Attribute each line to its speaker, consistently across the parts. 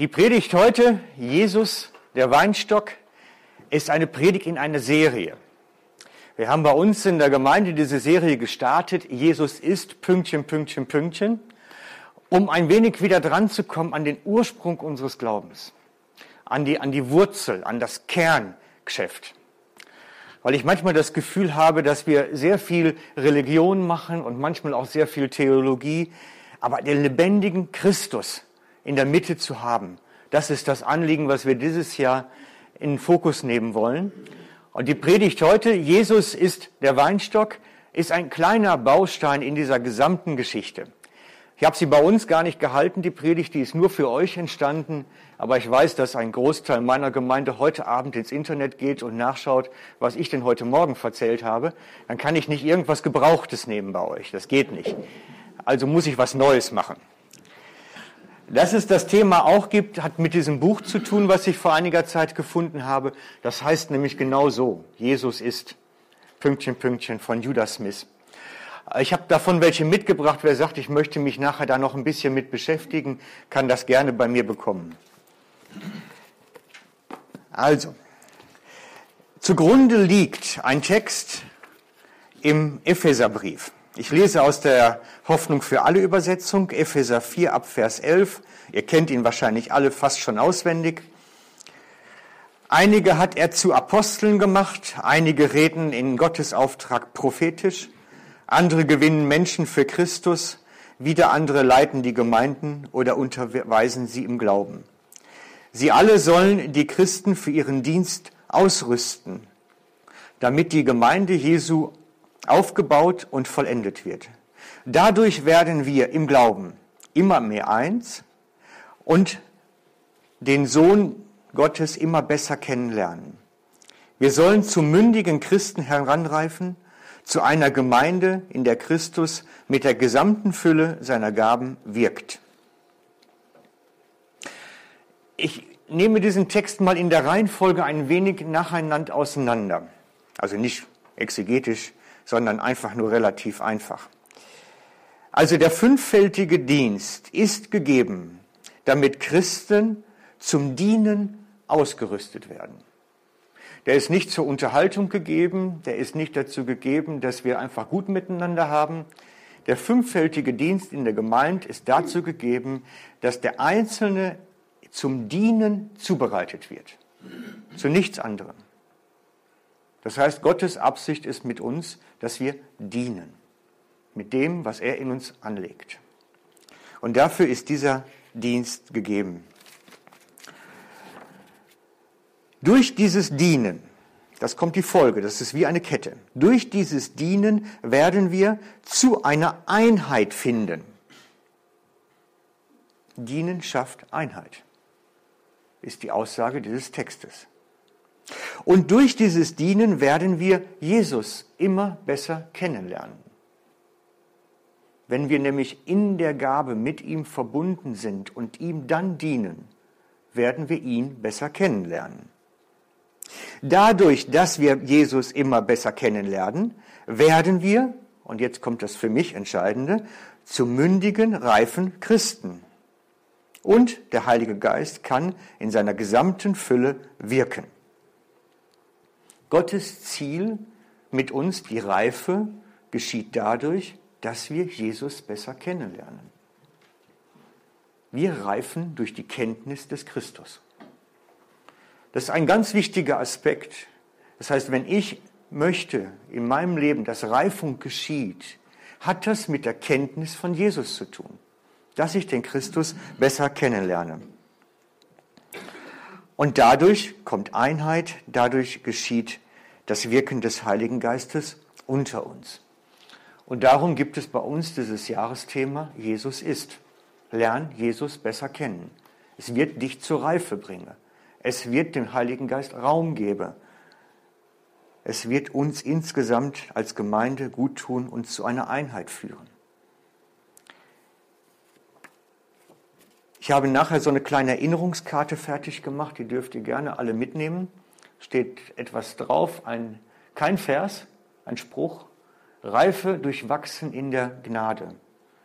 Speaker 1: Die Predigt heute, Jesus, der Weinstock, ist eine Predigt in einer Serie. Wir haben bei uns in der Gemeinde diese Serie gestartet, Jesus ist Pünktchen, Pünktchen, Pünktchen, um ein wenig wieder dran zu kommen an den Ursprung unseres Glaubens, an die, an die Wurzel, an das Kerngeschäft. Weil ich manchmal das Gefühl habe, dass wir sehr viel Religion machen und manchmal auch sehr viel Theologie, aber den lebendigen Christus in der Mitte zu haben. Das ist das Anliegen, was wir dieses Jahr in den Fokus nehmen wollen. Und die Predigt heute, Jesus ist der Weinstock, ist ein kleiner Baustein in dieser gesamten Geschichte. Ich habe sie bei uns gar nicht gehalten, die Predigt, die ist nur für euch entstanden. Aber ich weiß, dass ein Großteil meiner Gemeinde heute Abend ins Internet geht und nachschaut, was ich denn heute Morgen erzählt habe. Dann kann ich nicht irgendwas Gebrauchtes nehmen bei euch. Das geht nicht. Also muss ich was Neues machen. Dass es das Thema auch gibt, hat mit diesem Buch zu tun, was ich vor einiger Zeit gefunden habe. Das heißt nämlich genau so. Jesus ist Pünktchen, Pünktchen von Judas Smith. Ich habe davon welche mitgebracht. Wer sagt, ich möchte mich nachher da noch ein bisschen mit beschäftigen, kann das gerne bei mir bekommen. Also, zugrunde liegt ein Text im Epheserbrief. Ich lese aus der Hoffnung für alle Übersetzung, Epheser 4 ab Vers 11. Ihr kennt ihn wahrscheinlich alle fast schon auswendig. Einige hat er zu Aposteln gemacht, einige reden in Gottes Auftrag prophetisch, andere gewinnen Menschen für Christus, wieder andere leiten die Gemeinden oder unterweisen sie im Glauben. Sie alle sollen die Christen für ihren Dienst ausrüsten, damit die Gemeinde Jesu aufgebaut und vollendet wird. Dadurch werden wir im Glauben immer mehr eins und den Sohn Gottes immer besser kennenlernen. Wir sollen zu mündigen Christen heranreifen, zu einer Gemeinde, in der Christus mit der gesamten Fülle seiner Gaben wirkt. Ich nehme diesen Text mal in der Reihenfolge ein wenig nacheinander auseinander. Also nicht exegetisch, sondern einfach nur relativ einfach. Also der fünffältige Dienst ist gegeben, damit Christen zum Dienen ausgerüstet werden. Der ist nicht zur Unterhaltung gegeben, der ist nicht dazu gegeben, dass wir einfach gut miteinander haben. Der fünffältige Dienst in der Gemeinde ist dazu gegeben, dass der Einzelne zum Dienen zubereitet wird. Zu nichts anderem. Das heißt, Gottes Absicht ist mit uns, dass wir dienen. Mit dem, was er in uns anlegt. Und dafür ist dieser Dienst gegeben. Durch dieses Dienen, das kommt die Folge, das ist wie eine Kette. Durch dieses Dienen werden wir zu einer Einheit finden. Dienen schafft Einheit, ist die Aussage dieses Textes. Und durch dieses Dienen werden wir Jesus immer besser kennenlernen. Wenn wir nämlich in der Gabe mit ihm verbunden sind und ihm dann dienen, werden wir ihn besser kennenlernen. Dadurch, dass wir Jesus immer besser kennenlernen, werden wir, und jetzt kommt das für mich Entscheidende, zu mündigen, reifen Christen. Und der Heilige Geist kann in seiner gesamten Fülle wirken. Gottes Ziel mit uns, die Reife, geschieht dadurch, dass wir Jesus besser kennenlernen. Wir reifen durch die Kenntnis des Christus. Das ist ein ganz wichtiger Aspekt. Das heißt, wenn ich möchte in meinem Leben, dass Reifung geschieht, hat das mit der Kenntnis von Jesus zu tun, dass ich den Christus besser kennenlerne. Und dadurch kommt Einheit, dadurch geschieht das Wirken des Heiligen Geistes unter uns. Und darum gibt es bei uns dieses Jahresthema Jesus ist. Lern Jesus besser kennen. Es wird dich zur Reife bringen. Es wird dem Heiligen Geist Raum geben. Es wird uns insgesamt als Gemeinde gut tun und zu einer Einheit führen. Ich habe nachher so eine kleine Erinnerungskarte fertig gemacht, die dürft ihr gerne alle mitnehmen steht etwas drauf, ein, kein Vers, ein Spruch, Reife durchwachsen in der Gnade.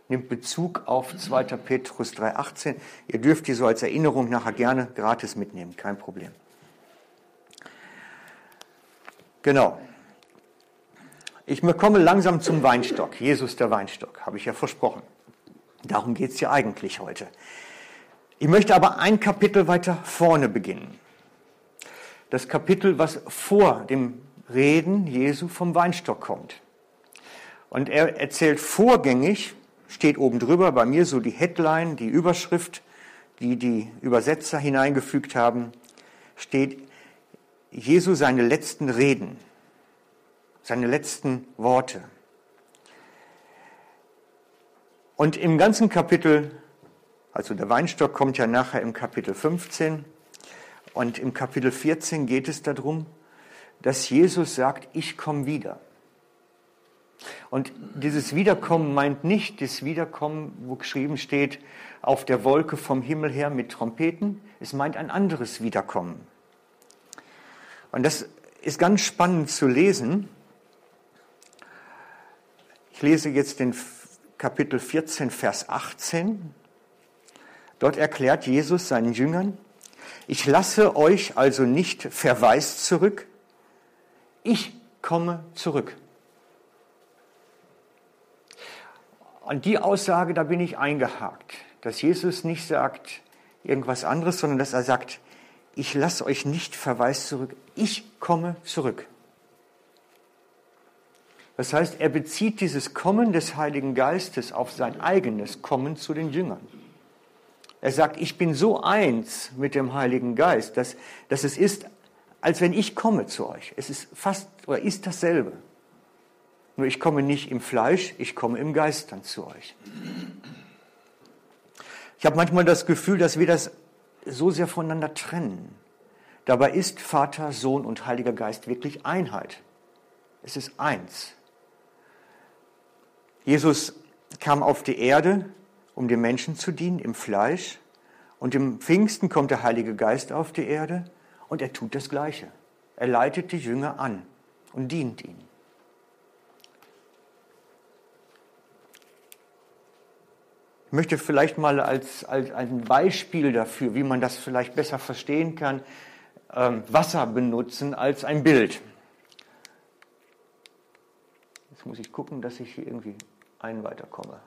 Speaker 1: nimmt Bezug auf 2. Petrus 3,18. Ihr dürft die so als Erinnerung nachher gerne gratis mitnehmen, kein Problem. Genau. Ich komme langsam zum Weinstock. Jesus der Weinstock, habe ich ja versprochen. Darum geht es ja eigentlich heute. Ich möchte aber ein Kapitel weiter vorne beginnen. Das Kapitel, was vor dem Reden Jesu vom Weinstock kommt. Und er erzählt vorgängig, steht oben drüber bei mir so die Headline, die Überschrift, die die Übersetzer hineingefügt haben, steht Jesu seine letzten Reden, seine letzten Worte. Und im ganzen Kapitel, also der Weinstock kommt ja nachher im Kapitel 15 und im Kapitel 14 geht es darum, dass Jesus sagt, ich komme wieder. Und dieses Wiederkommen meint nicht das Wiederkommen, wo geschrieben steht, auf der Wolke vom Himmel her mit Trompeten. Es meint ein anderes Wiederkommen. Und das ist ganz spannend zu lesen. Ich lese jetzt den Kapitel 14, Vers 18. Dort erklärt Jesus seinen Jüngern, ich lasse euch also nicht verwaist zurück, ich komme zurück. Und die Aussage, da bin ich eingehakt, dass Jesus nicht sagt irgendwas anderes, sondern dass er sagt, ich lasse euch nicht verwaist zurück, ich komme zurück. Das heißt, er bezieht dieses Kommen des Heiligen Geistes auf sein eigenes Kommen zu den Jüngern. Er sagt, ich bin so eins mit dem Heiligen Geist, dass, dass es ist, als wenn ich komme zu euch. Es ist fast oder ist dasselbe. Nur ich komme nicht im Fleisch, ich komme im Geist dann zu euch. Ich habe manchmal das Gefühl, dass wir das so sehr voneinander trennen. Dabei ist Vater, Sohn und Heiliger Geist wirklich Einheit. Es ist eins. Jesus kam auf die Erde, um den Menschen zu dienen, im Fleisch. Und im Pfingsten kommt der Heilige Geist auf die Erde und er tut das Gleiche. Er leitet die Jünger an und dient ihnen. Ich möchte vielleicht mal als, als ein Beispiel dafür, wie man das vielleicht besser verstehen kann, ähm, Wasser benutzen als ein Bild. Jetzt muss ich gucken, dass ich hier irgendwie ein weiterkomme.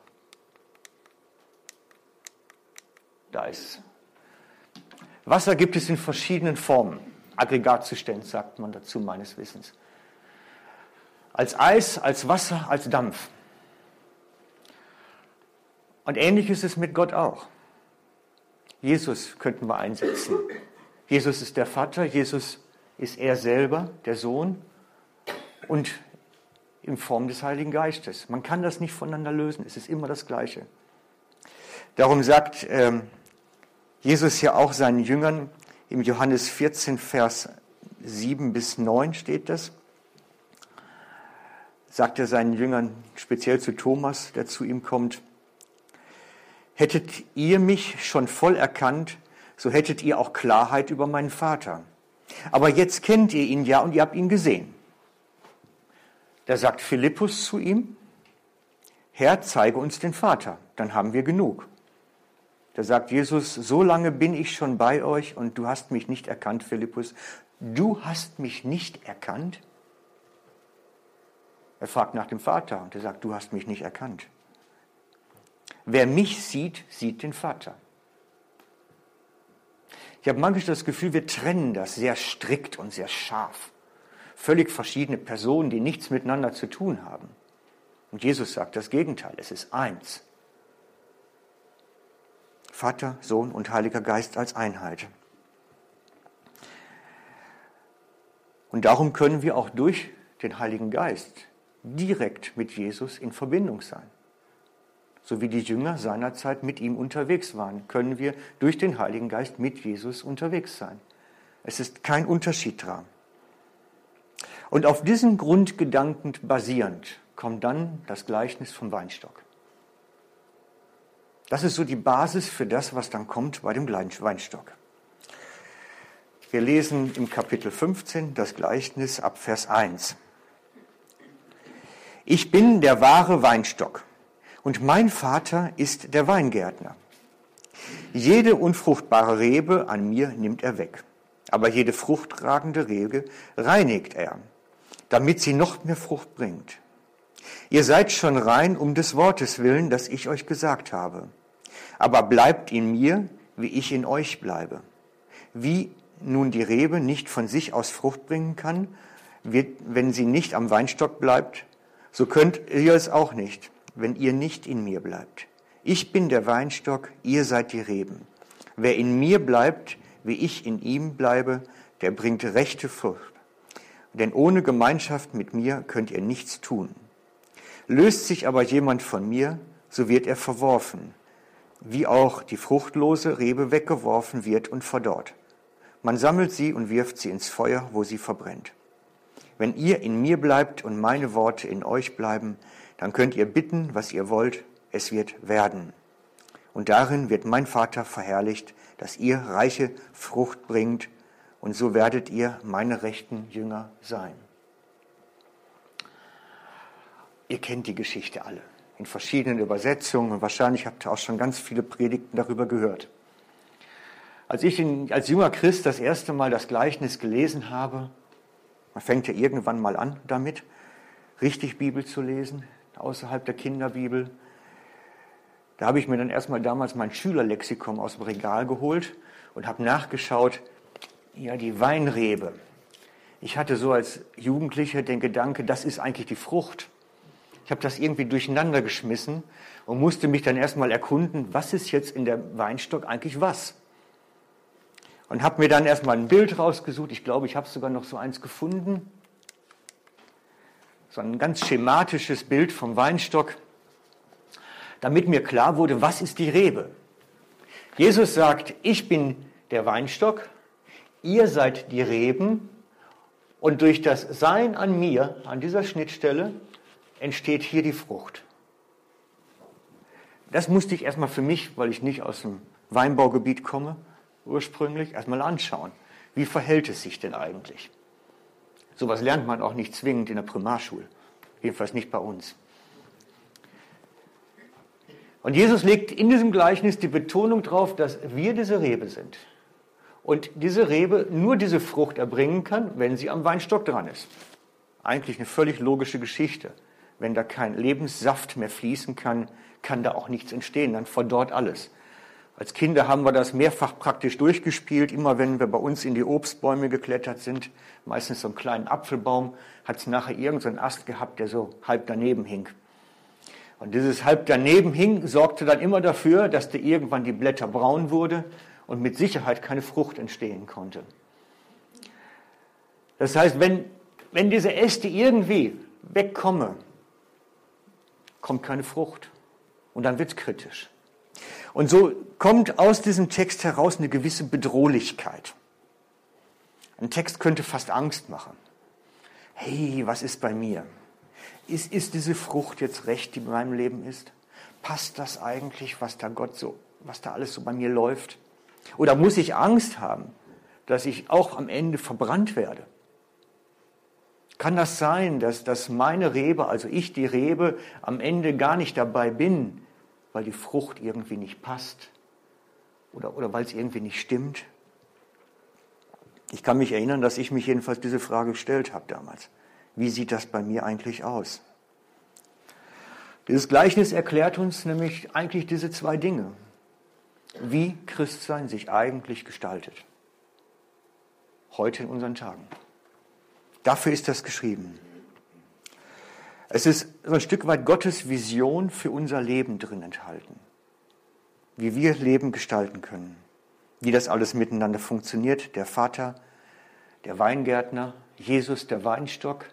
Speaker 1: Da ist Wasser gibt es in verschiedenen Formen. Aggregatzustand sagt man dazu meines Wissens. Als Eis, als Wasser, als Dampf. Und ähnlich ist es mit Gott auch. Jesus könnten wir einsetzen. Jesus ist der Vater, Jesus ist er selber, der Sohn und in Form des Heiligen Geistes. Man kann das nicht voneinander lösen, es ist immer das Gleiche. Darum sagt ähm, Jesus ja auch seinen Jüngern, im Johannes 14, Vers 7 bis 9 steht das, sagt er seinen Jüngern, speziell zu Thomas, der zu ihm kommt, Hättet ihr mich schon voll erkannt, so hättet ihr auch Klarheit über meinen Vater. Aber jetzt kennt ihr ihn ja und ihr habt ihn gesehen. Da sagt Philippus zu ihm, Herr, zeige uns den Vater, dann haben wir genug. Da sagt Jesus, so lange bin ich schon bei euch und du hast mich nicht erkannt, Philippus. Du hast mich nicht erkannt? Er fragt nach dem Vater und er sagt, du hast mich nicht erkannt. Wer mich sieht, sieht den Vater. Ich habe manchmal das Gefühl, wir trennen das sehr strikt und sehr scharf. Völlig verschiedene Personen, die nichts miteinander zu tun haben. Und Jesus sagt das Gegenteil, es ist eins. Vater, Sohn und Heiliger Geist als Einheit. Und darum können wir auch durch den Heiligen Geist direkt mit Jesus in Verbindung sein so wie die Jünger seinerzeit mit ihm unterwegs waren, können wir durch den Heiligen Geist mit Jesus unterwegs sein. Es ist kein Unterschied dran. Und auf diesen Grundgedanken basierend kommt dann das Gleichnis vom Weinstock. Das ist so die Basis für das, was dann kommt bei dem Weinstock. Wir lesen im Kapitel 15 das Gleichnis ab Vers 1. Ich bin der wahre Weinstock Und mein Vater ist der Weingärtner. Jede unfruchtbare Rebe an mir nimmt er weg, aber jede fruchttragende Rebe reinigt er, damit sie noch mehr Frucht bringt. Ihr seid schon rein um des Wortes willen, das ich euch gesagt habe. Aber bleibt in mir, wie ich in euch bleibe. Wie nun die Rebe nicht von sich aus Frucht bringen kann, wird, wenn sie nicht am Weinstock bleibt, so könnt ihr es auch nicht, wenn ihr nicht in mir bleibt. Ich bin der Weinstock, ihr seid die Reben. Wer in mir bleibt, wie ich in ihm bleibe, der bringt rechte Frucht. Denn ohne Gemeinschaft mit mir könnt ihr nichts tun. Löst sich aber jemand von mir, so wird er verworfen, wie auch die fruchtlose Rebe weggeworfen wird und verdorrt. Man sammelt sie und wirft sie ins Feuer, wo sie verbrennt. Wenn ihr in mir bleibt und meine Worte in euch bleiben, dann könnt ihr bitten, was ihr wollt, es wird werden. Und darin wird mein Vater verherrlicht, dass ihr reiche Frucht bringt, und so werdet ihr meine rechten Jünger sein. Ihr kennt die Geschichte alle in verschiedenen Übersetzungen und wahrscheinlich habt ihr auch schon ganz viele Predigten darüber gehört. Als ich in, als junger Christ das erste Mal das Gleichnis gelesen habe, man fängt ja irgendwann mal an damit, richtig Bibel zu lesen, außerhalb der Kinderbibel, da habe ich mir dann erstmal damals mein Schülerlexikon aus dem Regal geholt und habe nachgeschaut, ja, die Weinrebe. Ich hatte so als Jugendlicher den Gedanke, das ist eigentlich die Frucht. Ich habe das irgendwie durcheinander geschmissen und musste mich dann erstmal erkunden, was ist jetzt in der Weinstock eigentlich was? Und habe mir dann erstmal ein Bild rausgesucht. Ich glaube, ich habe sogar noch so eins gefunden. So ein ganz schematisches Bild vom Weinstock damit mir klar wurde, was ist die Rebe. Jesus sagt, ich bin der Weinstock, ihr seid die Reben und durch das Sein an mir, an dieser Schnittstelle, entsteht hier die Frucht. Das musste ich erstmal für mich, weil ich nicht aus dem Weinbaugebiet komme, ursprünglich erstmal anschauen. Wie verhält es sich denn eigentlich? Sowas lernt man auch nicht zwingend in der Primarschule. Jedenfalls nicht bei uns. Und Jesus legt in diesem Gleichnis die Betonung drauf, dass wir diese Rebe sind. Und diese Rebe nur diese Frucht erbringen kann, wenn sie am Weinstock dran ist. Eigentlich eine völlig logische Geschichte. Wenn da kein Lebenssaft mehr fließen kann, kann da auch nichts entstehen, dann verdorrt alles. Als Kinder haben wir das mehrfach praktisch durchgespielt. Immer wenn wir bei uns in die Obstbäume geklettert sind, meistens so einen kleinen Apfelbaum, hat es nachher irgendeinen so Ast gehabt, der so halb daneben hing. Und dieses halb daneben hing, sorgte dann immer dafür, dass da irgendwann die Blätter braun wurde und mit Sicherheit keine Frucht entstehen konnte. Das heißt, wenn, wenn diese Äste irgendwie wegkommen, kommt keine Frucht. Und dann wird es kritisch. Und so kommt aus diesem Text heraus eine gewisse Bedrohlichkeit. Ein Text könnte fast Angst machen. Hey, was ist bei mir? ist, ist diese Frucht jetzt recht, die in meinem Leben ist? Passt das eigentlich, was da Gott so, was da alles so bei mir läuft? Oder muss ich Angst haben, dass ich auch am Ende verbrannt werde? Kann das sein, dass, dass meine Rebe, also ich die Rebe, am Ende gar nicht dabei bin, weil die Frucht irgendwie nicht passt? Oder, oder weil es irgendwie nicht stimmt? Ich kann mich erinnern, dass ich mich jedenfalls diese Frage gestellt habe damals. Wie sieht das bei mir eigentlich aus? Dieses Gleichnis erklärt uns nämlich eigentlich diese zwei Dinge. Wie Christsein sich eigentlich gestaltet. Heute in unseren Tagen. Dafür ist das geschrieben. Es ist so ein Stück weit Gottes Vision für unser Leben drin enthalten. Wie wir Leben gestalten können. Wie das alles miteinander funktioniert. Der Vater, der Weingärtner, Jesus, der Weinstock,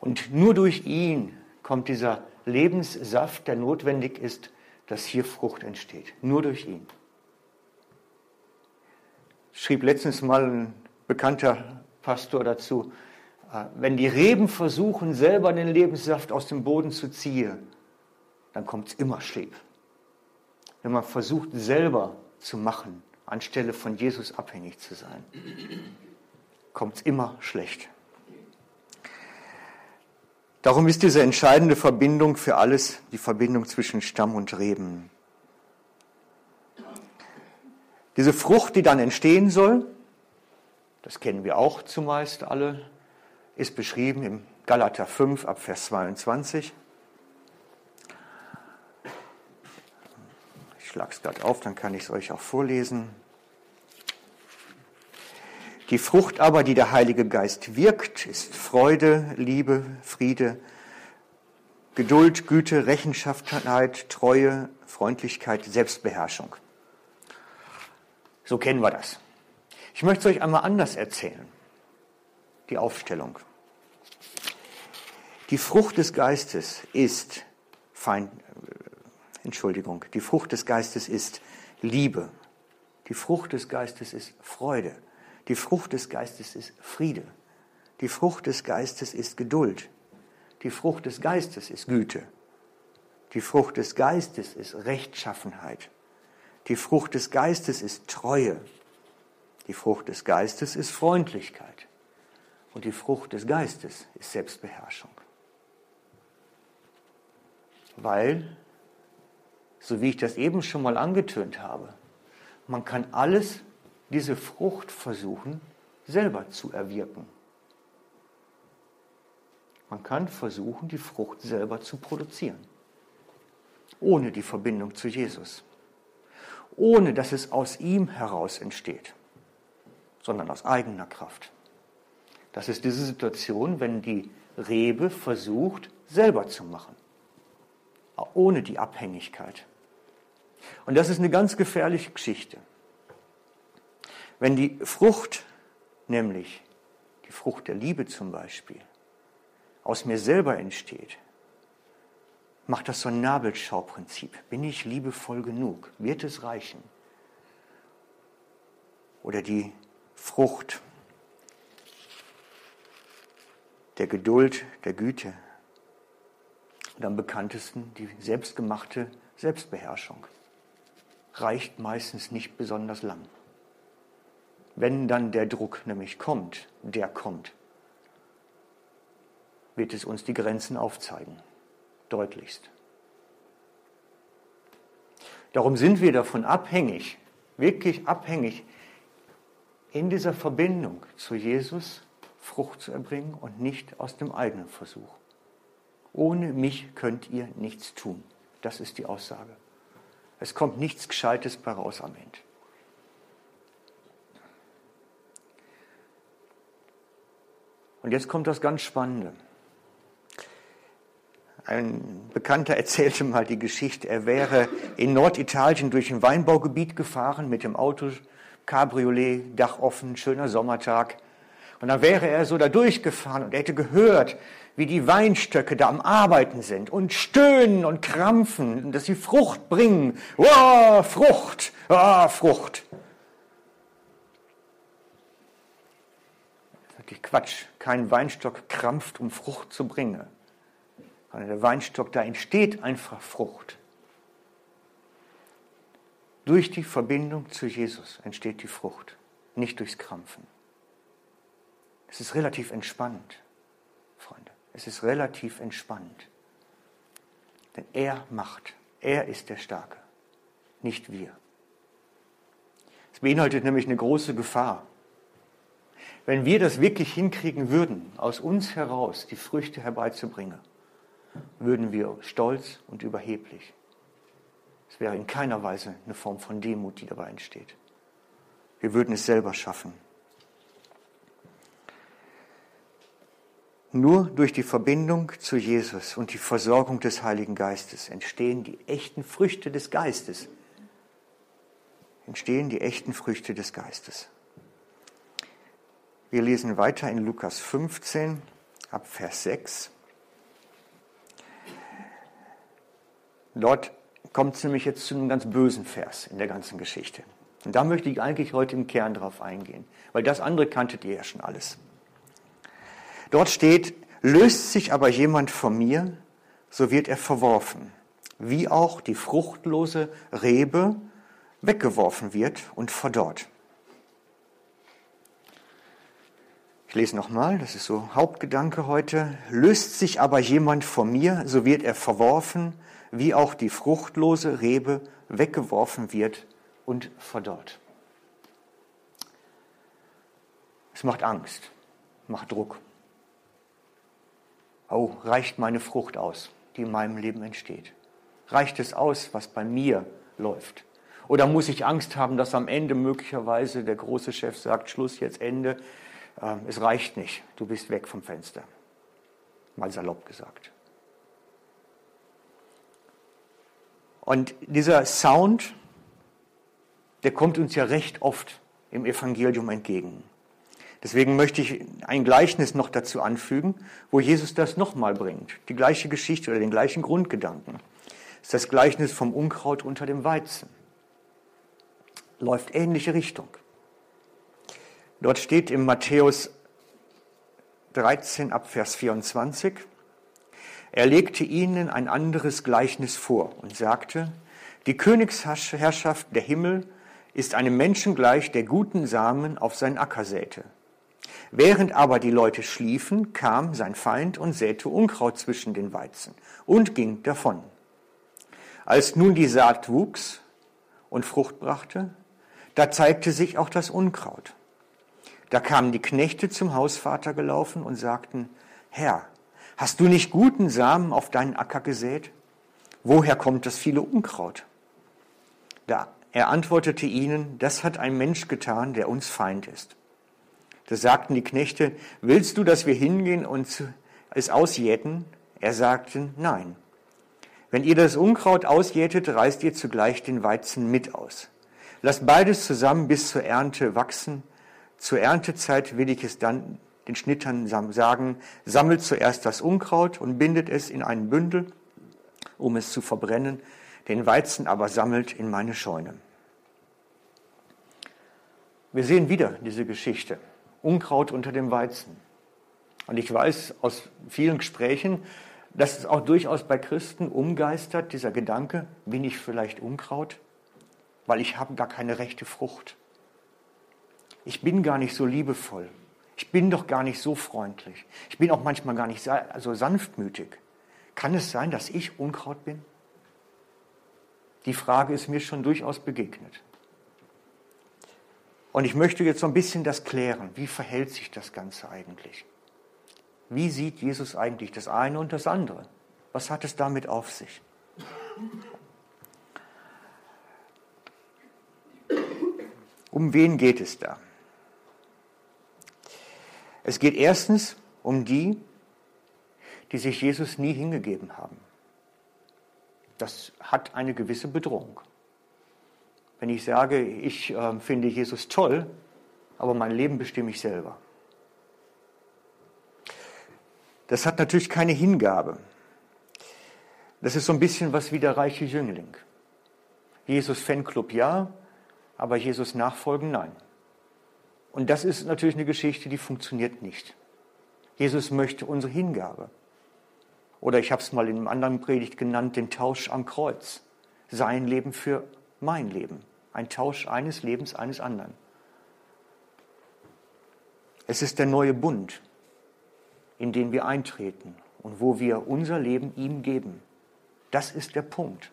Speaker 1: und nur durch ihn kommt dieser Lebenssaft, der notwendig ist, dass hier Frucht entsteht. Nur durch ihn. Schrieb letztens mal ein bekannter Pastor dazu, äh, wenn die Reben versuchen, selber den Lebenssaft aus dem Boden zu ziehen, dann kommt es immer schlecht. Wenn man versucht, selber zu machen, anstelle von Jesus abhängig zu sein, kommt es immer schlecht. Darum ist diese entscheidende Verbindung für alles die Verbindung zwischen Stamm und Reben. Diese Frucht, die dann entstehen soll, das kennen wir auch zumeist alle, ist beschrieben im Galater 5 ab Vers 22. Ich schlage es gerade auf, dann kann ich es euch auch vorlesen. Die Frucht aber, die der Heilige Geist wirkt, ist Freude, Liebe, Friede, Geduld, Güte, Rechenschaftlichkeit, Treue, Freundlichkeit, Selbstbeherrschung. So kennen wir das. Ich möchte es euch einmal anders erzählen. Die Aufstellung. Die Frucht des Geistes ist Feind, äh, Entschuldigung, die Frucht des Geistes ist Liebe. Die Frucht des Geistes ist Freude. Die Frucht des Geistes ist Friede. Die Frucht des Geistes ist Geduld. Die Frucht des Geistes ist Güte. Die Frucht des Geistes ist Rechtschaffenheit. Die Frucht des Geistes ist Treue. Die Frucht des Geistes ist Freundlichkeit. Und die Frucht des Geistes ist Selbstbeherrschung. Weil, so wie ich das eben schon mal angetönt habe, man kann alles diese Frucht versuchen, selber zu erwirken. Man kann versuchen, die Frucht selber zu produzieren, ohne die Verbindung zu Jesus, ohne dass es aus ihm heraus entsteht, sondern aus eigener Kraft. Das ist diese Situation, wenn die Rebe versucht, selber zu machen, ohne die Abhängigkeit. Und das ist eine ganz gefährliche Geschichte. Wenn die Frucht, nämlich die Frucht der Liebe zum Beispiel, aus mir selber entsteht, macht das so ein Nabelschauprinzip. Bin ich liebevoll genug? Wird es reichen? Oder die Frucht der Geduld, der Güte. Und am bekanntesten die selbstgemachte Selbstbeherrschung. Reicht meistens nicht besonders lang. Wenn dann der Druck nämlich kommt, der kommt, wird es uns die Grenzen aufzeigen, deutlichst. Darum sind wir davon abhängig, wirklich abhängig, in dieser Verbindung zu Jesus Frucht zu erbringen und nicht aus dem eigenen Versuch. Ohne mich könnt ihr nichts tun. Das ist die Aussage. Es kommt nichts Gescheites bei raus am Ende. Und jetzt kommt das ganz Spannende. Ein Bekannter erzählte mal die Geschichte, er wäre in Norditalien durch ein Weinbaugebiet gefahren mit dem Auto, Cabriolet, Dach offen, schöner Sommertag. Und dann wäre er so da durchgefahren und er hätte gehört, wie die Weinstöcke da am Arbeiten sind und stöhnen und krampfen, dass sie Frucht bringen. Oh, Frucht, oh, Frucht. natürlich Quatsch. Kein Weinstock krampft, um Frucht zu bringen. Der Weinstock, da entsteht einfach Frucht. Durch die Verbindung zu Jesus entsteht die Frucht, nicht durchs Krampfen. Es ist relativ entspannt, Freunde. Es ist relativ entspannt. Denn er macht. Er ist der Starke, nicht wir. Es beinhaltet nämlich eine große Gefahr. Wenn wir das wirklich hinkriegen würden, aus uns heraus die Früchte herbeizubringen, würden wir stolz und überheblich. Es wäre in keiner Weise eine Form von Demut, die dabei entsteht. Wir würden es selber schaffen. Nur durch die Verbindung zu Jesus und die Versorgung des Heiligen Geistes entstehen die echten Früchte des Geistes. Entstehen die echten Früchte des Geistes. Wir lesen weiter in Lukas 15 ab Vers 6. Dort kommt es nämlich jetzt zu einem ganz bösen Vers in der ganzen Geschichte. Und da möchte ich eigentlich heute im Kern drauf eingehen, weil das andere kanntet ihr ja schon alles. Dort steht, löst sich aber jemand von mir, so wird er verworfen, wie auch die fruchtlose Rebe weggeworfen wird und verdorrt. Ich lese nochmal, das ist so Hauptgedanke heute. Löst sich aber jemand von mir, so wird er verworfen, wie auch die fruchtlose Rebe weggeworfen wird und verdorrt. Es macht Angst, macht Druck. Oh, reicht meine Frucht aus, die in meinem Leben entsteht? Reicht es aus, was bei mir läuft? Oder muss ich Angst haben, dass am Ende möglicherweise der große Chef sagt, Schluss, jetzt Ende, äh, es reicht nicht, du bist weg vom Fenster. Mal salopp gesagt. Und dieser Sound, der kommt uns ja recht oft im Evangelium entgegen. Deswegen möchte ich ein Gleichnis noch dazu anfügen, wo Jesus das nochmal bringt. Die gleiche Geschichte oder den gleichen Grundgedanken. Das ist das Gleichnis vom Unkraut unter dem Weizen. Läuft ähnliche Richtung. Dort steht im Matthäus 13 ab Vers 24, er legte ihnen ein anderes Gleichnis vor und sagte, die Königsherrschaft der Himmel ist einem Menschen gleich, der guten Samen auf seinen Acker säte. Während aber die Leute schliefen, kam sein Feind und säte Unkraut zwischen den Weizen und ging davon. Als nun die Saat wuchs und Frucht brachte, da zeigte sich auch das Unkraut. Da kamen die Knechte zum Hausvater gelaufen und sagten, Herr, Hast du nicht guten Samen auf deinen Acker gesät? Woher kommt das viele Unkraut? Da, er antwortete ihnen, das hat ein Mensch getan, der uns Feind ist. Da sagten die Knechte, willst du, dass wir hingehen und es ausjäten? Er sagte, nein. Wenn ihr das Unkraut ausjätet, reißt ihr zugleich den Weizen mit aus. Lasst beides zusammen bis zur Ernte wachsen. Zur Erntezeit will ich es dann den Schnittern sagen, sammelt zuerst das Unkraut und bindet es in einen Bündel, um es zu verbrennen, den Weizen aber sammelt in meine Scheune. Wir sehen wieder diese Geschichte. Unkraut unter dem Weizen. Und ich weiß aus vielen Gesprächen, dass es auch durchaus bei Christen umgeistert, dieser Gedanke, bin ich vielleicht Unkraut, weil ich habe gar keine rechte Frucht. Ich bin gar nicht so liebevoll. Ich bin doch gar nicht so freundlich. Ich bin auch manchmal gar nicht so sanftmütig. Kann es sein, dass ich Unkraut bin? Die Frage ist mir schon durchaus begegnet. Und ich möchte jetzt so ein bisschen das klären. Wie verhält sich das Ganze eigentlich? Wie sieht Jesus eigentlich das eine und das andere? Was hat es damit auf sich? Um wen geht es da? Es geht erstens um die, die sich Jesus nie hingegeben haben. Das hat eine gewisse Bedrohung. Wenn ich sage, ich äh, finde Jesus toll, aber mein Leben bestimme ich selber. Das hat natürlich keine Hingabe. Das ist so ein bisschen was wie der reiche Jüngling. Jesus Fanclub ja, aber Jesus nachfolgen nein. Und das ist natürlich eine Geschichte, die funktioniert nicht. Jesus möchte unsere Hingabe. Oder ich habe es mal in einem anderen Predigt genannt, den Tausch am Kreuz. Sein Leben für mein Leben. Ein Tausch eines Lebens eines anderen. Es ist der neue Bund, in den wir eintreten und wo wir unser Leben ihm geben. Das ist der Punkt.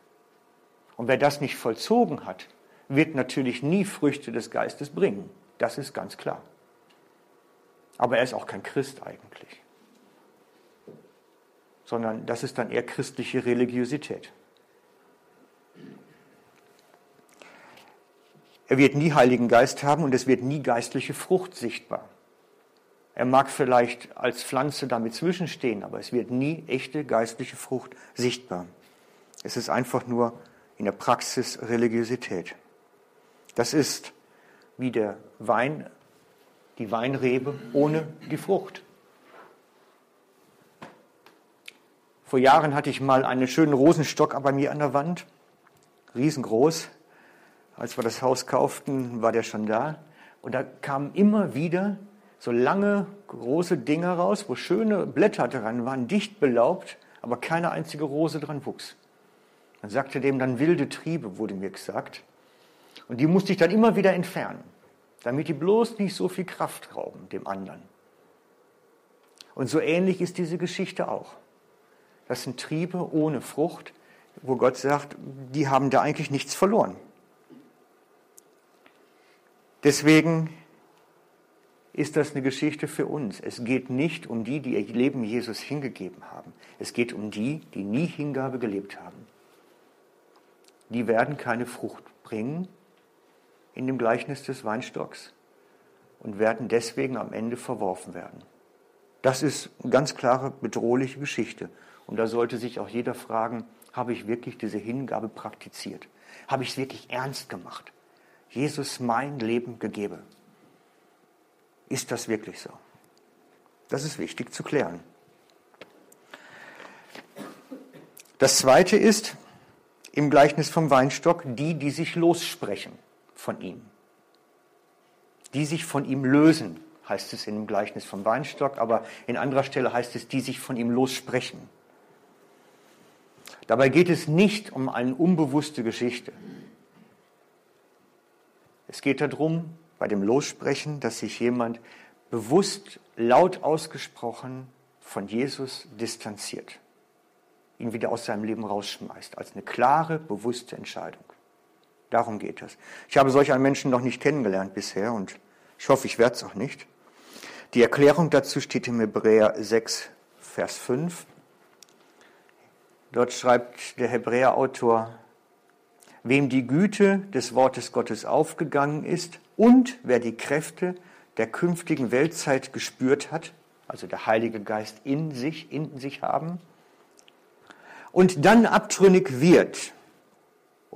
Speaker 1: Und wer das nicht vollzogen hat, wird natürlich nie Früchte des Geistes bringen. Das ist ganz klar. Aber er ist auch kein Christ eigentlich, sondern das ist dann eher christliche Religiosität. Er wird nie Heiligen Geist haben und es wird nie geistliche Frucht sichtbar. Er mag vielleicht als Pflanze damit zwischenstehen, aber es wird nie echte geistliche Frucht sichtbar. Es ist einfach nur in der Praxis Religiosität. Das ist wie der Wein, die Weinrebe ohne die Frucht. Vor Jahren hatte ich mal einen schönen Rosenstock bei mir an der Wand, riesengroß. Als wir das Haus kauften, war der schon da. Und da kamen immer wieder so lange, große Dinger raus, wo schöne Blätter dran waren, dicht belaubt, aber keine einzige Rose dran wuchs. Man sagte dem dann wilde Triebe, wurde mir gesagt. Und die musste ich dann immer wieder entfernen, damit die bloß nicht so viel Kraft rauben dem anderen. Und so ähnlich ist diese Geschichte auch. Das sind Triebe ohne Frucht, wo Gott sagt, die haben da eigentlich nichts verloren. Deswegen ist das eine Geschichte für uns. Es geht nicht um die, die ihr Leben Jesus hingegeben haben. Es geht um die, die nie Hingabe gelebt haben. Die werden keine Frucht bringen in dem Gleichnis des Weinstocks und werden deswegen am Ende verworfen werden. Das ist eine ganz klare, bedrohliche Geschichte. Und da sollte sich auch jeder fragen, habe ich wirklich diese Hingabe praktiziert? Habe ich es wirklich ernst gemacht? Jesus mein Leben gegeben. Ist das wirklich so? Das ist wichtig zu klären. Das zweite ist im Gleichnis vom Weinstock die, die sich lossprechen von ihm. Die sich von ihm lösen, heißt es im Gleichnis vom Weinstock, aber in anderer Stelle heißt es, die sich von ihm lossprechen. Dabei geht es nicht um eine unbewusste Geschichte. Es geht darum, bei dem Lossprechen, dass sich jemand bewusst laut ausgesprochen von Jesus distanziert, ihn wieder aus seinem Leben rausschmeißt, als eine klare, bewusste Entscheidung. Darum geht es. Ich habe solch einen Menschen noch nicht kennengelernt bisher und ich hoffe, ich werde es auch nicht. Die Erklärung dazu steht im Hebräer 6, Vers 5. Dort schreibt der Hebräerautor, wem die Güte des Wortes Gottes aufgegangen ist und wer die Kräfte der künftigen Weltzeit gespürt hat, also der Heilige Geist in sich, in sich haben, und dann abtrünnig wird,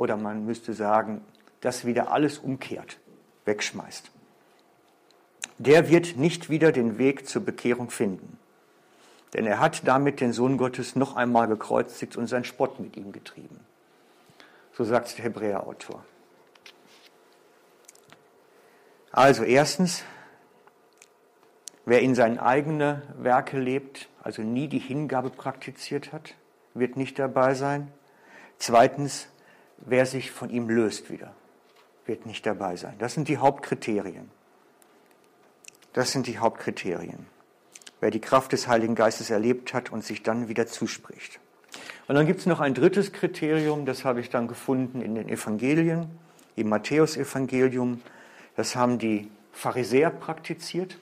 Speaker 1: oder man müsste sagen, das wieder alles umkehrt, wegschmeißt, der wird nicht wieder den Weg zur Bekehrung finden. Denn er hat damit den Sohn Gottes noch einmal gekreuzigt und seinen Spott mit ihm getrieben. So sagt der Hebräerautor. Also erstens, wer in seinen eigenen Werke lebt, also nie die Hingabe praktiziert hat, wird nicht dabei sein. Zweitens, wer sich von ihm löst wieder, wird nicht dabei sein. Das sind die Hauptkriterien. Das sind die Hauptkriterien wer die Kraft des Heiligen Geistes erlebt hat und sich dann wieder zuspricht. Und dann gibt es noch ein drittes Kriterium, das habe ich dann gefunden in den Evangelien, im Matthäusevangelium. Das haben die Pharisäer praktiziert.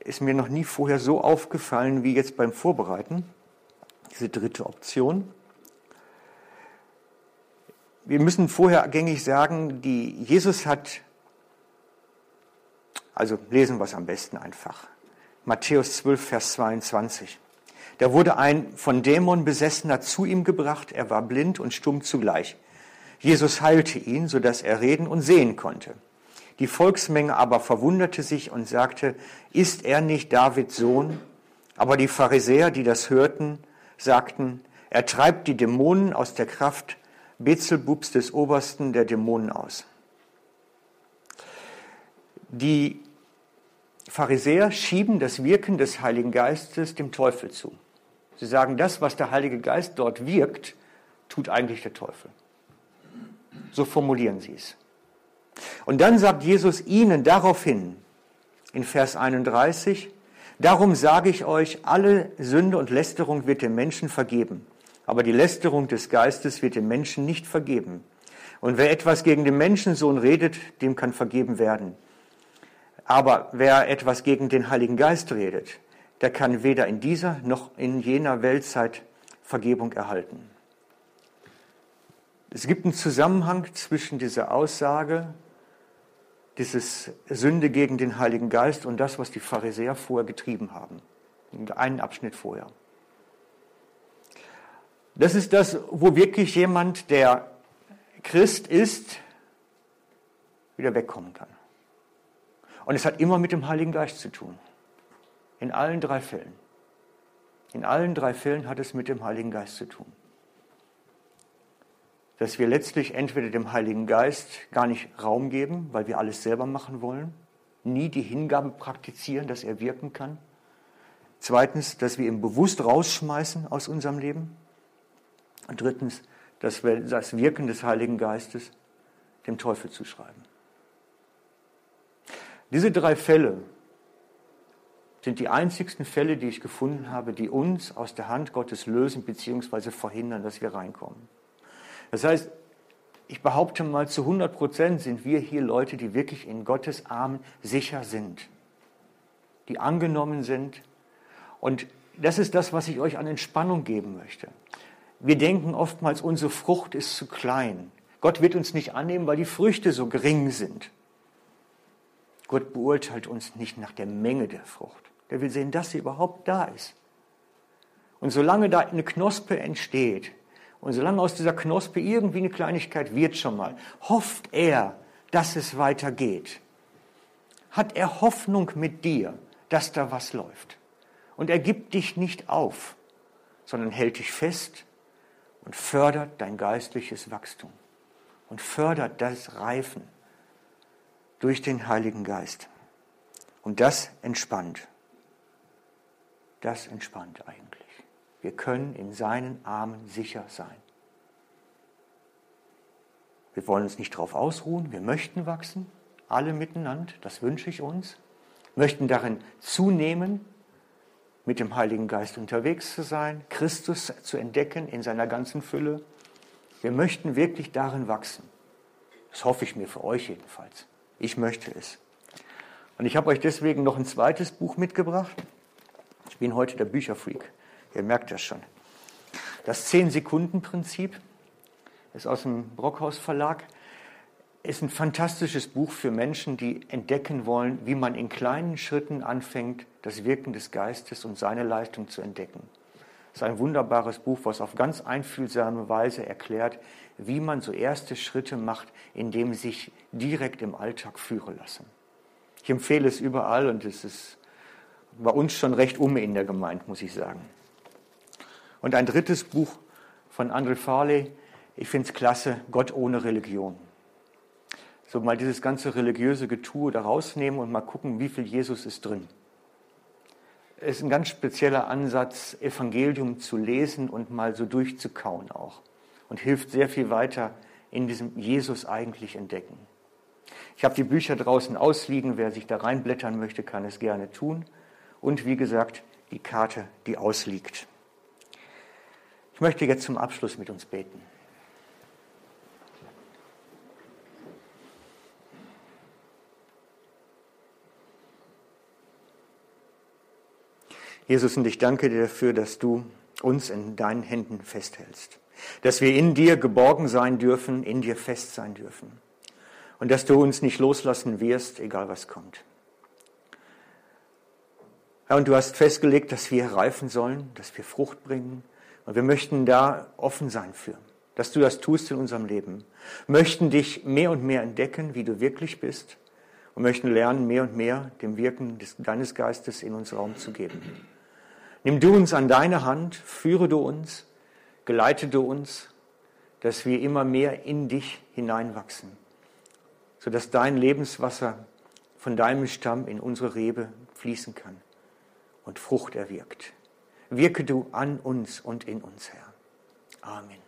Speaker 1: Ist mir noch nie vorher so aufgefallen wie jetzt beim Vorbereiten, diese dritte Option. Wir müssen vorher gängig sagen, die Jesus hat, also lesen wir es am besten einfach. Matthäus 12, Vers 22. Da wurde ein von Dämon besessener zu ihm gebracht, er war blind und stumm zugleich. Jesus heilte ihn, so dass er reden und sehen konnte. Die Volksmenge aber verwunderte sich und sagte, ist er nicht Davids Sohn? Aber die Pharisäer, die das hörten, sagten, er treibt die Dämonen aus der Kraft Bezelbubs des Obersten der Dämonen aus. Die Pharisäer schieben das Wirken des Heiligen Geistes dem Teufel zu. Sie sagen, das, was der Heilige Geist dort wirkt, tut eigentlich der Teufel. So formulieren sie es. Und dann sagt Jesus ihnen daraufhin in Vers 31, Darum sage ich euch, alle Sünde und Lästerung wird dem Menschen vergeben, aber die Lästerung des Geistes wird dem Menschen nicht vergeben. Und wer etwas gegen den Menschensohn redet, dem kann vergeben werden. Aber wer etwas gegen den Heiligen Geist redet, der kann weder in dieser noch in jener Weltzeit Vergebung erhalten. Es gibt einen Zusammenhang zwischen dieser Aussage, dieses Sünde gegen den Heiligen Geist und das, was die Pharisäer vorher getrieben haben. Einen Abschnitt vorher. Das ist das, wo wirklich jemand, der Christ ist, wieder wegkommen kann. Und es hat immer mit dem Heiligen Geist zu tun. In allen drei Fällen. In allen drei Fällen hat es mit dem Heiligen Geist zu tun. Dass wir letztlich entweder dem Heiligen Geist gar nicht Raum geben, weil wir alles selber machen wollen, nie die Hingabe praktizieren, dass er wirken kann. Zweitens, dass wir ihn bewusst rausschmeißen aus unserem Leben. Und drittens, das Wirken des Heiligen Geistes dem Teufel zuschreiben. Diese drei Fälle sind die einzigsten Fälle, die ich gefunden habe, die uns aus der Hand Gottes lösen bzw. verhindern, dass wir reinkommen. Das heißt, ich behaupte mal, zu 100 Prozent sind wir hier Leute, die wirklich in Gottes Armen sicher sind, die angenommen sind. Und das ist das, was ich euch an Entspannung geben möchte. Wir denken oftmals, unsere Frucht ist zu klein. Gott wird uns nicht annehmen, weil die Früchte so gering sind. Gott beurteilt uns nicht nach der Menge der Frucht. Der will sehen, dass sie überhaupt da ist. Und solange da eine Knospe entsteht und solange aus dieser Knospe irgendwie eine Kleinigkeit wird schon mal, hofft er, dass es weitergeht. Hat er Hoffnung mit dir, dass da was läuft. Und er gibt dich nicht auf, sondern hält dich fest und fördert dein geistliches Wachstum und fördert das Reifen durch den Heiligen Geist. Und das entspannt. Das entspannt eigentlich. Wir können in seinen Armen sicher sein. Wir wollen uns nicht darauf ausruhen, wir möchten wachsen, alle miteinander, das wünsche ich uns, möchten darin zunehmen, mit dem Heiligen Geist unterwegs zu sein, Christus zu entdecken in seiner ganzen Fülle. Wir möchten wirklich darin wachsen. Das hoffe ich mir für euch jedenfalls. Ich möchte es. Und ich habe euch deswegen noch ein zweites Buch mitgebracht. Ich bin heute der Bücherfreak. Ihr merkt das schon. Das Zehn-Sekunden-Prinzip ist aus dem Brockhaus Verlag. Ist ein fantastisches Buch für Menschen, die entdecken wollen, wie man in kleinen Schritten anfängt, das Wirken des Geistes und seine Leistung zu entdecken. Es ist ein wunderbares Buch, was auf ganz einfühlsame Weise erklärt, wie man so erste Schritte macht, indem sich direkt im Alltag führen lassen. Ich empfehle es überall und es ist bei uns schon recht um in der Gemeinde, muss ich sagen. Und ein drittes Buch von André Farley, ich finde es klasse, Gott ohne Religion. So mal dieses ganze religiöse Getue da rausnehmen und mal gucken, wie viel Jesus ist drin. Es ist ein ganz spezieller Ansatz, Evangelium zu lesen und mal so durchzukauen auch. Und hilft sehr viel weiter in diesem Jesus eigentlich entdecken. Ich habe die Bücher draußen ausliegen. Wer sich da reinblättern möchte, kann es gerne tun. Und wie gesagt, die Karte, die ausliegt. Ich möchte jetzt zum Abschluss mit uns beten. Jesus, und ich danke dir dafür, dass du uns in deinen Händen festhältst. Dass wir in dir geborgen sein dürfen, in dir fest sein dürfen. Und dass du uns nicht loslassen wirst, egal was kommt. Herr, und du hast festgelegt, dass wir reifen sollen, dass wir Frucht bringen, und wir möchten da offen sein für, dass du das tust in unserem Leben. Möchten dich mehr und mehr entdecken, wie du wirklich bist und möchten lernen, mehr und mehr dem Wirken des, deines Geistes in uns Raum zu geben. Nimm du uns an deine Hand, führe du uns, geleite du uns, dass wir immer mehr in dich hineinwachsen, sodass dein Lebenswasser von deinem Stamm in unsere Rebe fließen kann und Frucht erwirkt. Wirke du an uns und in uns, Herr. Amen.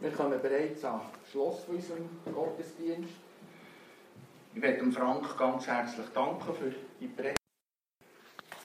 Speaker 2: Wir kommen bereits am Schluss von unserem Gottesdienst. Ich möchte Frank ganz herzlich danken für die Predigt.